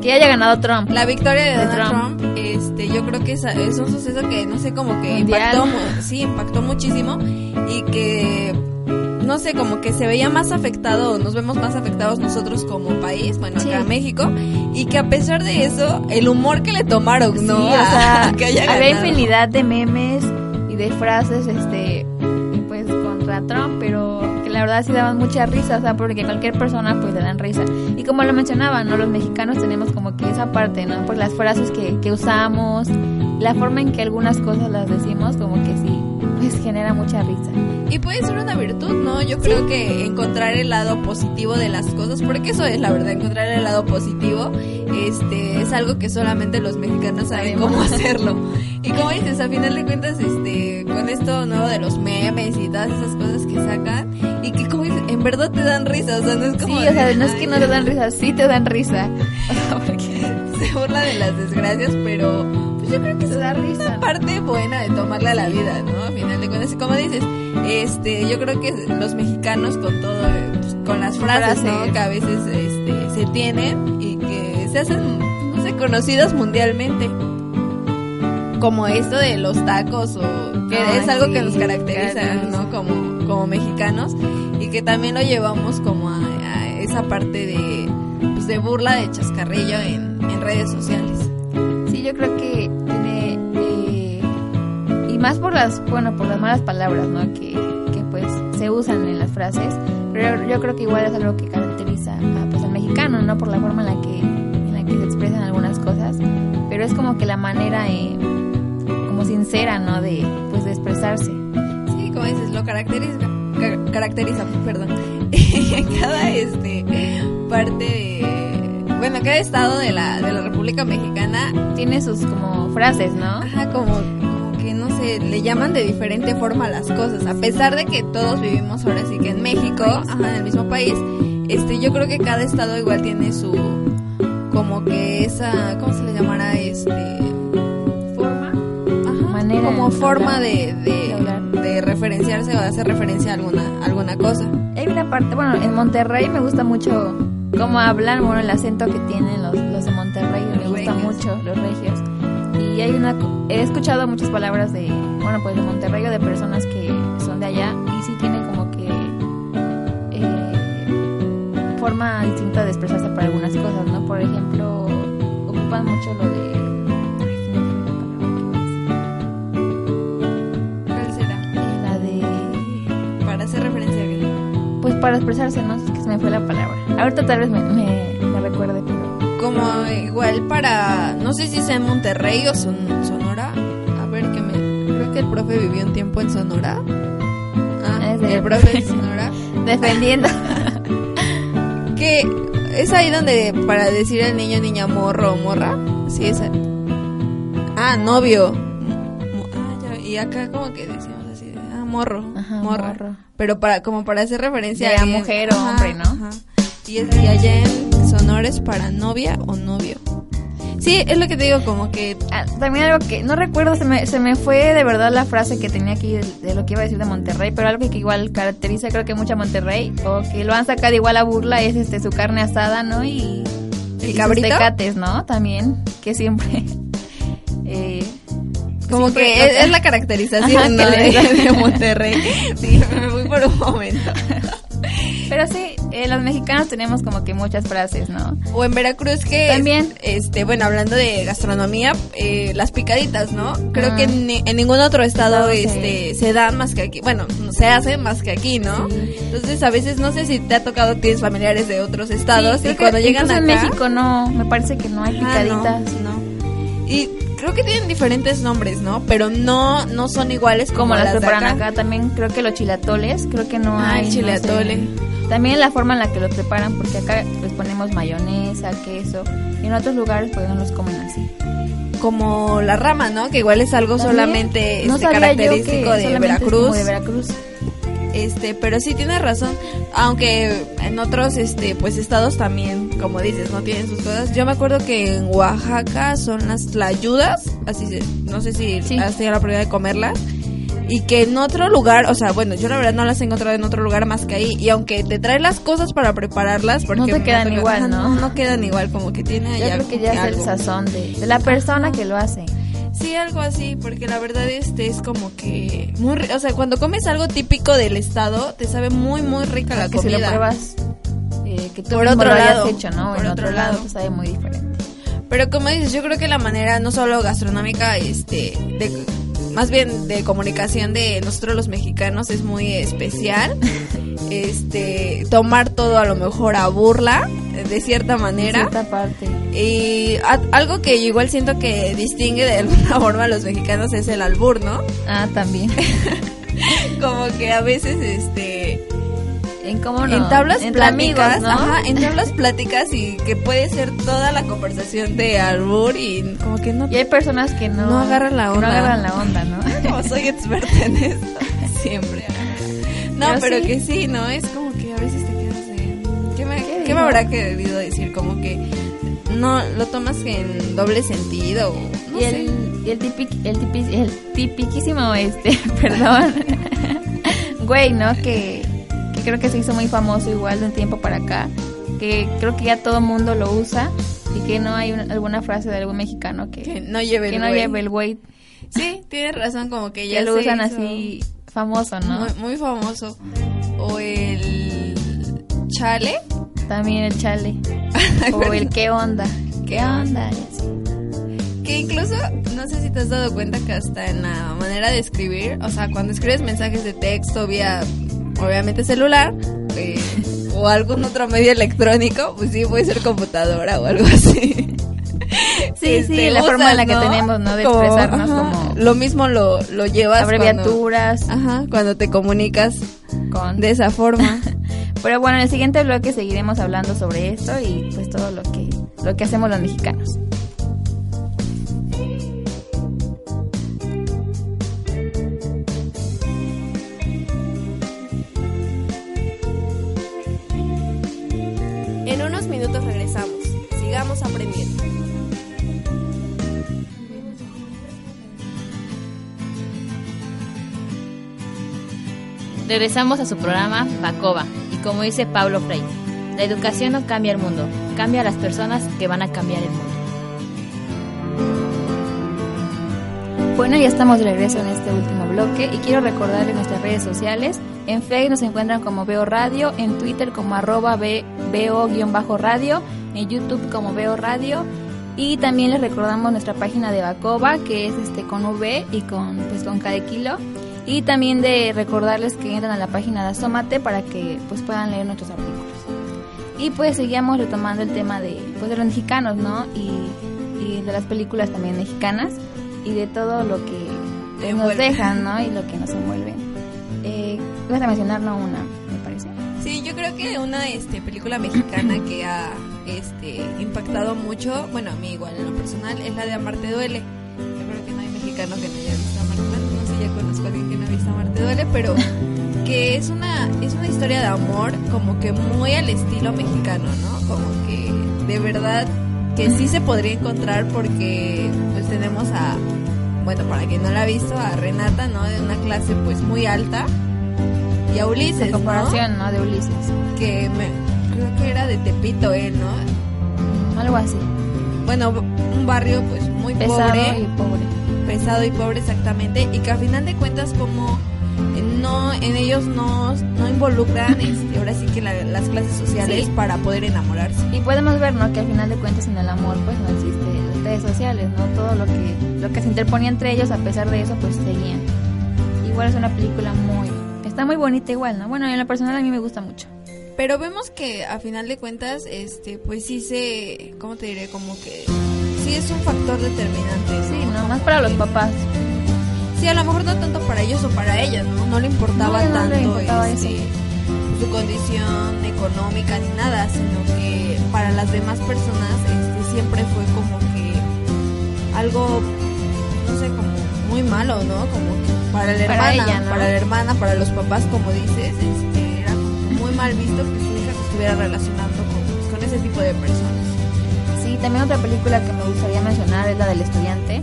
que haya ganado Trump. La victoria de, De Donald Trump. Trump, este, yo creo que es, es un suceso que no sé como que Mundial. impactó, sí, impactó muchísimo y que no sé, como que se veía más afectado, nos vemos más afectados nosotros como país, bueno, Sí. acá en México, y que a pesar de eso, el humor que le tomaron, ¿no? Sí, o sea, que haya había infinidad de memes y de frases, este, pues contra Trump, pero la verdad sí daban mucha risa, o sea, porque cualquier persona pues le dan risa. Y como lo mencionaba, ¿no? Los mexicanos tenemos como que esa parte, ¿no? Por las frases que, que usamos, la forma en que algunas cosas las decimos, como que sí, pues genera mucha risa. Y puede ser una virtud, ¿no? Yo creo que encontrar el lado positivo de las cosas, porque eso es la verdad, encontrar el lado positivo, este, es algo que solamente los mexicanos saben cómo hacerlo. Y como dices, a final de cuentas, este, con esto nuevo de los memes y todas esas cosas que sacan, y que como en verdad te dan risa, o sea, no es como... Sí, o sea, no es que no te dan risa, sí te dan risa. O sea, porque se burla de las desgracias, pero pues yo creo que es da una risa. parte buena de tomarla a la vida, ¿no? A final de cuentas, y como dices, este, yo creo que los mexicanos con todo, pues, con las frases, ¿no? Que a veces este, se tienen y que se hacen, no sé, conocidas mundialmente. Como esto de los tacos o que es algo sí, que nos caracteriza, caracteriza. ¿no? Como, como mexicanos y que también lo llevamos como a, esa parte de, pues, de burla, de chascarrillo en, redes sociales. Sí, yo creo que tiene eh, y más por las bueno por las malas palabras, ¿no? Que, que pues se usan en las frases, pero yo creo que igual es algo que caracteriza a, pues al mexicano, ¿no? Por la forma en la que en la que se expresan algunas cosas, pero es como que la manera eh, sincera, ¿no? De pues de expresarse. Dices, lo caracteriza, ca- caracteriza, perdón, cada este parte de, bueno, cada estado de la, de la República Mexicana, Tiene sus como frases, ¿no? ajá, como, como que no sé, le llaman de diferente forma a las cosas, a pesar de que todos vivimos ahora sí que en México, ajá, en el mismo país, este, yo creo que cada estado igual tiene su, como que esa, ¿cómo se le llamará? Este, Manera como forma de, de, de de referenciarse o de hacer referencia a alguna, alguna cosa. Hay una parte, bueno, en Monterrey me gusta mucho cómo hablan, bueno, el acento que tienen los, los de Monterrey, me Los gusta regios. mucho, los regios. Y hay una, he escuchado muchas palabras de, bueno, pues de Monterrey o de personas que son de allá y sí tienen como que eh, forma distinta de expresarse para algunas cosas, ¿no? Por ejemplo, ocupan mucho lo de... para expresarse, ¿no? Es que se me fue la palabra. Ahorita tal vez me, me, recuerde, pero... Como igual para, no sé si sea en Monterrey o Son- Sonora. A ver, que me, creo que el profe vivió un tiempo en Sonora. Ah, Es de- el profe en Sonora. Defendiendo. Que es ahí donde para decir al niño, niña, morro o morra. Sí, es. Ah, novio. Ah, ya, y acá como que de, ah, morro, Ajá, morra. morro. Pero para como para hacer referencia De a mujer o hombre, ¿no? Y, es, y allá en Sonora es para novia o novio. Sí, es lo que te digo, como que Ah, también algo que no recuerdo, se me, se me fue de verdad la frase que tenía aquí de, de lo que iba a decir de Monterrey, pero algo que igual caracteriza creo que mucho a Monterrey, o que lo han sacado igual a burla, es este su carne asada, ¿no? Y, ¿El y sus tecates, ¿no? También, que siempre... como que es, es la caracterización Ajá, ¿no? que le- de, Monterrey. Sí, me fui por un momento. Pero sí, eh, los mexicanos tenemos como que muchas frases, ¿no? O en Veracruz que También. este, bueno, hablando de gastronomía, eh, las picaditas, ¿no? Creo Ah. que en, ni- en ningún otro estado No, sí. este se dan más que aquí. Bueno, no se hace más que aquí, ¿no? Sí. Entonces, a veces no sé si te ha tocado tienes familiares de otros estados Sí, y cuando llegan acá en México no, me parece que no hay Ah, picaditas. no, no. Y creo que tienen diferentes nombres, ¿no? Pero no no son iguales como, como las preparan acá. acá. también creo que los chilatoles creo que no Ah, hay el no chile sé. atole. también la forma en la que los preparan porque acá les ponemos mayonesa queso y en otros lugares pues no los comen así Como la rama, ¿no? Que igual es algo También, solamente no este, característico de solamente es Veracruz. como de Veracruz Este, pero sí tienes razón, aunque en otros este pues estados también, como dices, no tienen sus cosas. Yo me acuerdo que en Oaxaca son las tlayudas, así se, no sé si Sí. has tenido la oportunidad de comerlas. Y que en otro lugar, o sea, bueno, yo la verdad no las he encontrado en otro lugar más que ahí. Y aunque te trae las cosas para prepararlas, porque No te quedan igual, ¿no? No quedan igual, como que tiene yo creo que ya es el sazón de, de la persona que lo hace Sí, algo así, porque la verdad este es como que muy, o sea, cuando comes algo típico del estado, te sabe muy muy rica la que comida. si lo pruebas eh, que tú Por otro lo hayas lado, hecho no por en otro otro lado lado. pues sabe muy diferente Pero como dices, yo creo que la manera no solo gastronómica este de más bien de comunicación de nosotros los mexicanos es muy especial. Este, tomar todo a lo mejor a burla, de cierta manera. Cierta parte. Y a- algo que igual siento que distingue de alguna forma a los mexicanos es el albur, ¿no? Ah, también. Como que a veces, este, ¿En cómo no? entablas Entre pláticas, amigos, ¿no? ajá, entablas pláticas y que puede ser toda la conversación de albur y como que no Y hay personas que no, No agarran la onda. No agarran la onda, ¿no? como soy experta en esto, siempre. No, Pero pero, sí. que sí, ¿no? Es como que a veces te quedas de... ¿Qué me, ¿Qué ¿qué me habrá querido decir? Como que no lo tomas en doble sentido. No y sé. el, y el, tipic- el, tipi- el tipiquísimo, este, perdón, güey, ¿no? Que, que creo que se hizo muy famoso igual de un tiempo para acá, que creo que ya todo mundo lo usa y que no hay una- alguna frase de algún mexicano que, Que no lleve que el no güey. lleve el güey, Sí, tienes razón, como que ya lo se usan hizo así famoso, ¿no? Muy, muy famoso. O el chale. También el chale. o el qué onda. ¿Qué onda? Que incluso, no sé si te has dado cuenta que hasta en la manera de escribir, o sea, cuando escribes mensajes de texto vía, obviamente celular, eh, o algún otro medio electrónico, pues sí, puede ser computadora o algo así. Sí, sí, la forma en la que tenemos, ¿no? De expresarnos como- Lo mismo lo, lo llevas Abreviaturas Cuando, ajá, cuando te comunicas con... de esa forma. Pero bueno, en el siguiente bloque seguiremos hablando sobre esto y pues todo lo que, lo que hacemos los mexicanos. En unos minutos regresamos. Sigamos aprendiendo. Regresamos a su programa Bacoba como dice Pablo Frey, la educación no cambia el mundo, cambia a las personas que van a cambiar el mundo. Bueno, ya estamos de regreso en este último bloque y quiero recordarles nuestras redes sociales. En Facebook nos encuentran como Veo Radio, en Twitter como arroba ve- veo-radio, en YouTube como Veo Radio y también les recordamos nuestra página de Bacoba que es este con V y con pues con de kilo y también de recordarles que entren a la página de Asómate para que pues puedan leer nuestros artículos. Y pues seguíamos retomando el tema de pues de los mexicanos, ¿no? Y, y de las películas también mexicanas y de todo lo que nos envuelve. dejan, ¿no? Y lo que nos envuelven. Eh, vas a mencionar no una, me parece. Sí, yo creo que una este, película mexicana que ha este, impactado mucho, bueno, a mí igual en lo personal, es la de Amarte Duele. Yo creo que no hay mexicano que no haya Amarte Duele, pero que es una, es una historia de amor como que muy al estilo mexicano, ¿no? Como que de verdad que sí se podría encontrar porque pues tenemos a, bueno, para quien no la ha visto, a Renata, ¿no? De una clase pues muy alta. Y a Ulises, De ¿no? comparación, ¿no? De Ulises. que me, creo que era de Tepito él, ¿no? Algo así. Bueno, un barrio pues muy Pesado pobre, y pobre. Pesado y pobre exactamente, y que a final de cuentas como no en ellos no, no involucran este, ahora sí que la- las clases sociales Sí. para poder enamorarse. Y podemos ver, ¿no? Que al final de cuentas en el amor pues no existe las redes sociales, ¿no? Todo lo que lo que se interponía entre ellos, a pesar de eso, pues seguían. Igual es una película muy... Está muy bonita igual, ¿no? Bueno, en lo personal a mí me gusta mucho. Pero vemos que a final de cuentas, este, pues sí se, ¿cómo te diré? Como que sí es un factor determinante. Sí, Más para los papás. Sí, a lo mejor no tanto para ellos o para ellas, ¿no? No le importaba No, no le tanto importaba este, su condición económica ni nada, sino que para las demás personas este, siempre fue como que algo, no sé, como muy malo, ¿no? Como que para la Para hermana, ella, ¿no? para la hermana, para los papás, como dices, este, era como muy mal visto que su hija se estuviera relacionando con, con ese tipo de personas. Sí, también otra película que me gustaría mencionar es la del estudiante.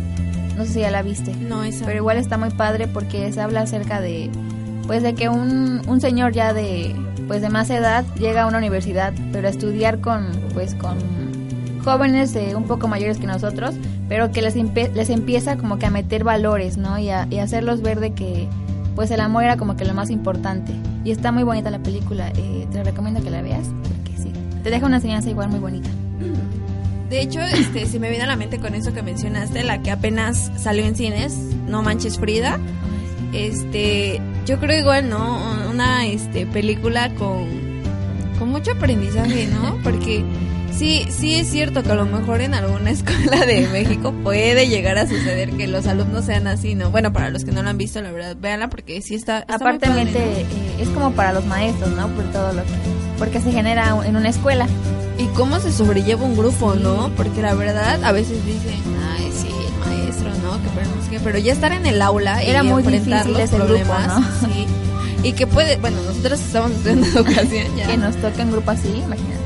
No sé si ya la viste. No, esa. Pero igual está muy padre porque se habla acerca de pues de que un, un señor ya de pues de más edad llega a una universidad, pero a estudiar con pues con jóvenes eh, un poco mayores que nosotros, pero que les les empieza como que a meter valores, ¿no? Y a, y hacerlos ver de que pues el amor era como que lo más importante. Y está muy bonita la película, eh, te recomiendo que la veas porque sí, te deja una enseñanza igual muy bonita. De hecho, este, se me viene a la mente con eso que mencionaste, la que apenas salió en cines, No Manches Frida. Este, yo creo igual, ¿no? Una este, película con, con mucho aprendizaje, ¿no? Porque sí, sí es cierto que a lo mejor en alguna escuela de México puede llegar a suceder que los alumnos sean así, ¿no? Bueno, para los que no lo han visto, la verdad, véanla porque sí está... está muy Aparte, padre, ¿no? eh, es como para los maestros, ¿no? Por todo lo que... Porque se genera en una escuela. Y cómo se sobrelleva un grupo, ¿no? Porque la verdad, a veces dicen, ay, sí, el maestro, ¿no? Que pero, no sé pero ya estar en el aula Era y muy enfrentar difícil los ese grupo, problemas, ¿no? sí. Y que puede, bueno, nosotros estamos estudiando educación ya. Que nos toca en grupo así, imagínate.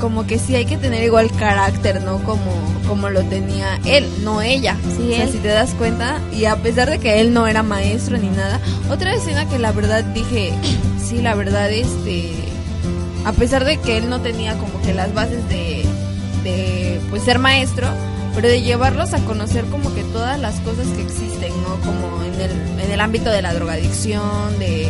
Como que sí hay que tener igual carácter, ¿no? Como, como lo tenía él, no ella. Sí, o sea, él. si te das cuenta, y a pesar de que él no era maestro ni nada, otra escena que la verdad dije, sí, la verdad, este, a pesar de que él no tenía como que las bases de, de pues ser maestro, pero de llevarlos a conocer como que todas las cosas que existen, ¿no? Como en el, en el ámbito de la drogadicción, de,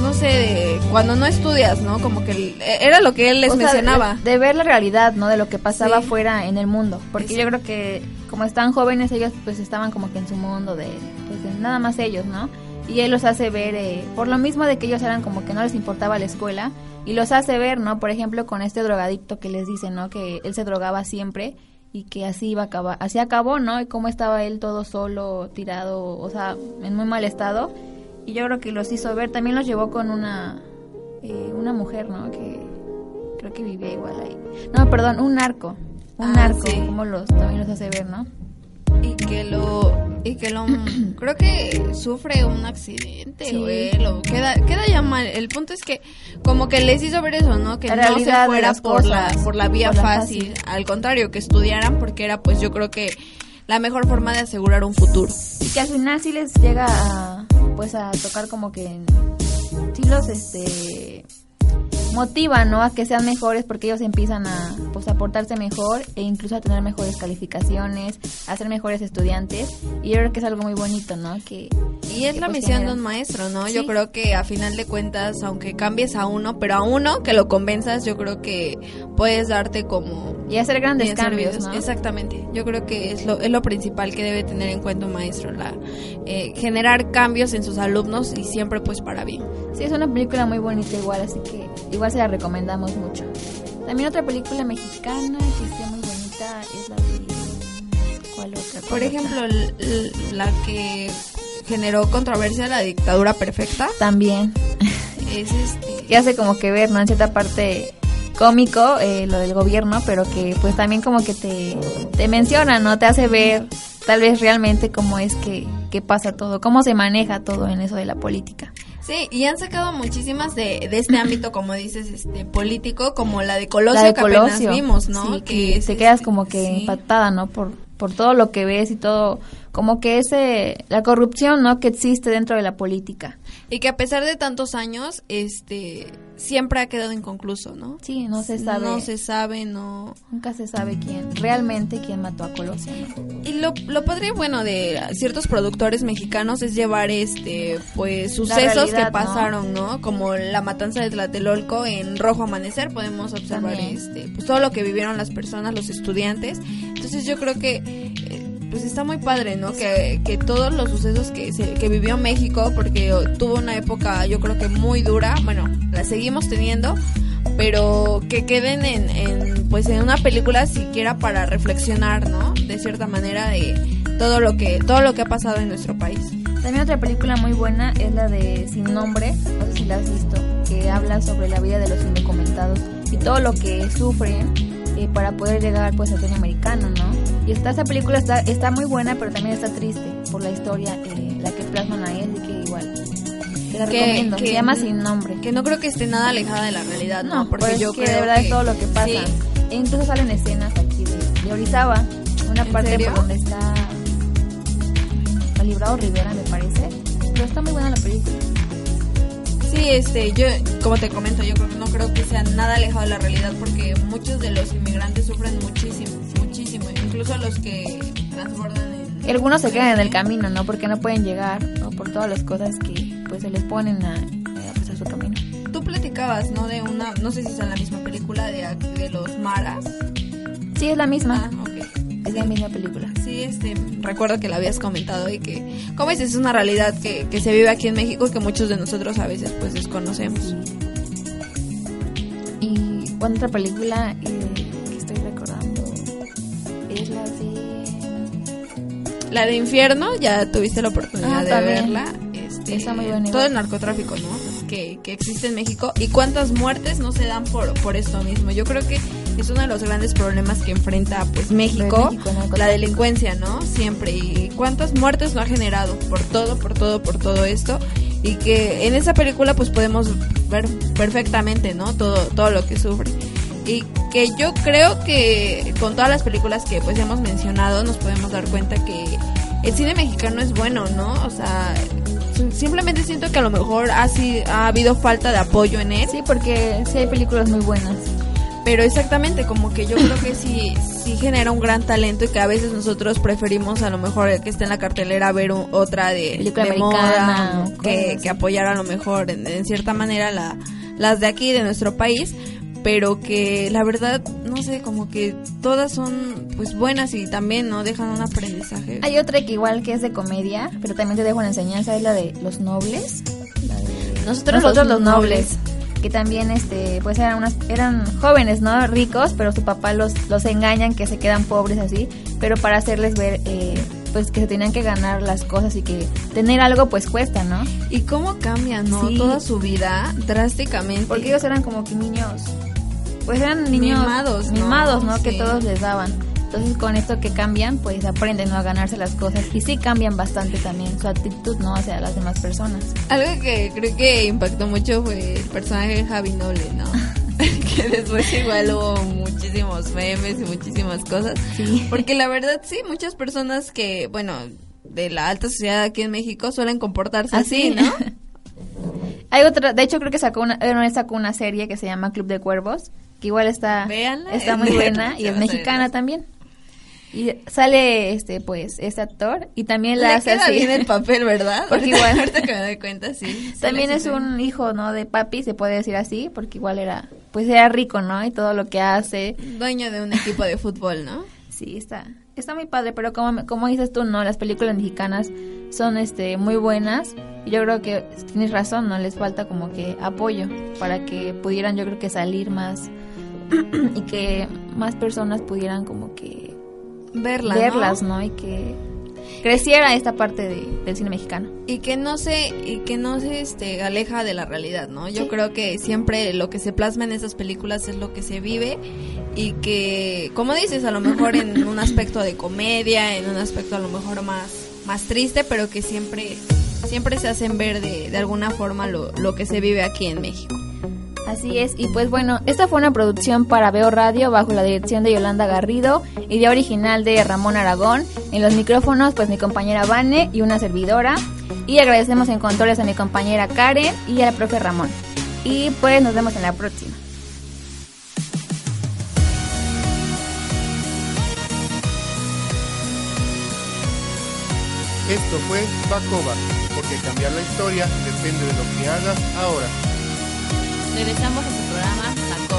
no sé, de cuando no estudias, ¿no? Como que el- era lo que él les O mencionaba. De, de ver la realidad, ¿no? De lo que pasaba Sí. fuera en el mundo. Porque yo creo que como están jóvenes, ellos pues estaban como que en su mundo de, pues, de nada más ellos, ¿no? Y él los hace ver, eh, por lo mismo de que ellos eran como que no les importaba la escuela, y los hace ver, ¿no? Por ejemplo, con este drogadicto que les dice, ¿no? Que él se drogaba siempre y que así iba a acabar, así acabó, ¿no? Y cómo estaba él todo solo, tirado, o sea, en muy mal estado. Y yo creo que los hizo ver, también los llevó con una, eh, una mujer, ¿no? Que creo que vivía igual ahí. No, perdón, un narco. Un Ah, narco, sí. como los también los hace ver, ¿no? Y que lo y que lo creo que sufre un accidente Sí. o él o queda queda ya mal el punto es que como que les hizo ver eso no que La no se fuera por la por la vía por la fácil. fácil. al contrario que estudiaran porque era pues yo creo que la mejor forma de asegurar un futuro Y que al final sí les llega a, pues a tocar como que, sí los, este, motiva, ¿no? A que sean mejores porque ellos empiezan a, pues a portarse mejor e incluso a tener mejores calificaciones, a ser mejores estudiantes. Y yo creo que es algo muy bonito, ¿no? Que, y es que, la pues, misión de genera- un maestro no Sí. yo creo que a final de cuentas aunque cambies a uno pero a uno que lo convenzas yo creo que puedes darte como Y hacer grandes Bien cambios. ¿no? Exactamente. Yo creo que es lo, es lo principal que debe tener en cuenta un maestro, la eh, generar cambios en sus alumnos y siempre pues para bien. Sí, es una película muy bonita igual, así que igual se la recomendamos mucho. También otra película mexicana que esté muy bonita es la de... ¿Cuál otra? Por ejemplo, la que generó controversia la dictadura perfecta También. es este Y hace como que ver, ¿no? En cierta parte cómico eh, lo del gobierno, pero que pues también como que te, te menciona, ¿no? Te hace ver tal vez realmente cómo es que, que pasa todo, cómo se maneja todo en eso de la política. Sí, y han sacado muchísimas de, de este ámbito, como dices, este político, como la de Colosio la de que Colosio. apenas vimos, ¿no? Sí, que es, te quedas este, como que sí. impactada, ¿no? Por, por todo lo que ves y todo, como que ese, la corrupción, ¿no? Que existe dentro de la política. Y que a pesar de tantos años, este, siempre ha quedado inconcluso, ¿no? Sí, no se sabe, No se sabe, no. nunca se sabe quién, realmente quién mató a Colosio. Y lo, lo padre, bueno, de ciertos productores mexicanos es llevar, este, pues, sucesos realidad, que pasaron, ¿no? Como la matanza de Tlatelolco en Rojo Amanecer, podemos observar, También. este, pues, todo lo que vivieron las personas, los estudiantes. Entonces yo creo que, eh, pues, está muy padre, ¿no? Que, que todos los sucesos que, se, que vivió México, porque tuvo una época, yo creo que muy dura, bueno, la seguimos teniendo, pero que queden en, en, pues en una película siquiera para reflexionar, ¿no? De cierta manera de todo lo que todo lo que ha pasado en nuestro país. También otra película muy buena es la de Sin Nombre, no sé si la has visto, que habla sobre la vida de los indocumentados y todo lo que sufren eh, para poder llegar pues al sueño americano, ¿no? Y esta, esta película está, está muy buena, pero también está triste por la historia, eh, la que plasman ahí, así que igual, te la Que- recomiendo, que- se llama Sin Nombre. Que no creo que esté nada alejada de la realidad, ¿no? No, Porque pues yo que creo de verdad que es todo lo que pasa. Sí. E incluso salen escenas aquí de, de Orizaba, una ¿En parte serio? por donde está Librado Rivera, me parece. Pero está muy buena la película. Sí, este, yo, como te comento, yo creo no creo que sea nada alejado de la realidad porque muchos de los inmigrantes sufren muchísimo, muchísimo, incluso los que transbordan en... Y algunos se quedan en el camino, ¿no? Porque no pueden llegar, ¿no? Por todas las cosas que pues se les ponen a, a pasar su camino. Tú platicabas, ¿no? De una, no sé si es en la misma película de, de los maras. Sí, es la misma. Ah. Es la misma película. Sí, este, recuerdo que lo habías comentado y que, como dices, es una realidad que, que se vive aquí en México y que muchos de nosotros a veces pues desconocemos. Y otra película eh, que estoy recordando es la de... La de Infierno, ya tuviste la oportunidad Ah, de también. verla. Este, Está muy buena Todo el narcotráfico, ¿no? Que, que existe en México. ¿Y cuántas muertes no se dan por, por esto mismo? Yo creo que es uno de los grandes problemas que enfrenta pues México, la delincuencia, ¿no? Siempre. ¿Y cuántas muertes no ha generado por todo, por todo, por todo esto? Y que en esa película pues podemos ver perfectamente, ¿no? Todo, todo lo que sufre. Y que yo creo que con todas las películas que pues hemos mencionado nos podemos dar cuenta que el cine mexicano es bueno, ¿no? O sea, sim- simplemente siento que a lo mejor ha, ha habido falta de apoyo en él, Sí, porque sí hay películas muy buenas. Pero exactamente como que yo creo que sí, sí genera un gran talento y que a veces nosotros preferimos a lo mejor el que esté en la cartelera ver un- otra de, Película de americana, moda, que, apoyar a lo mejor en, en cierta manera la, las de aquí de nuestro país pero que la verdad no sé como que todas son pues buenas y también no dejan un aprendizaje. Hay otra que igual que es de comedia, pero también te dejo una enseñanza, es la de Los Nobles. La de Nosotros Nosotros los los Nobles. Que también, este, pues eran unas, eran jóvenes, ¿no? Ricos, pero su papá los, los engañan que se quedan pobres así, pero para hacerles ver, eh, pues que se tenían que ganar las cosas y que tener algo pues cuesta, ¿no? y cómo cambian no Sí. toda su vida drásticamente Porque ellos eran como que niños, pues eran niños Mimados, ¿no? mimados, ¿no? Que todos les daban. Entonces con esto que cambian, pues aprenden ¿no? a ganarse las cosas y sí cambian bastante también su actitud, ¿no? Hacia las demás personas. Algo que creo que impactó mucho fue el personaje de Javi Noble, ¿no? que después igual hubo muchísimos memes y muchísimas cosas. Sí. Porque la verdad sí, muchas personas que, bueno, de la alta sociedad aquí en México suelen comportarse así, Así, ¿no? Hay otra, de hecho creo que sacó una, él sacó una serie que se llama Club de Cuervos, que igual está, Véanla, está es muy buena y es mexicana también. Y sale este pues este actor y también la Le hace queda así. bien el papel, ¿verdad? Porque Ahorita- igual- Ahorita que me doy cuenta, sí. También es un hijo, ¿no? De papi, se puede decir así, porque igual era, pues era rico, ¿no? Y todo lo que hace. Dueño de un equipo de fútbol, ¿no? Sí, está, está muy padre, pero como, como dices tú, ¿no? Las películas mexicanas son, este, muy buenas. Y yo creo que tienes razón, ¿no? Les falta como que apoyo para que pudieran, yo creo que salir más y que más personas pudieran como que Verlas, ¿no? Y que creciera esta parte de- del cine mexicano. y que no se y que no se este aleja de la realidad no yo Sí. creo que siempre lo que se plasma en esas películas es lo que se vive y que como dices a lo mejor en un aspecto de comedia en un aspecto a lo mejor más más triste pero que siempre siempre se hacen ver de, de alguna forma lo, lo que se vive aquí en México Así es, y pues bueno, esta fue una producción para Veo Radio bajo la dirección de Yolanda Garrido, idea original de Ramón Aragón, en los micrófonos pues mi compañera Vane y una servidora, y agradecemos en controles a mi compañera Karen y al profe Ramón. Y pues nos vemos en la próxima. Esto fue Bacoba, porque cambiar la historia depende de lo que hagas ahora. Regresamos a su programa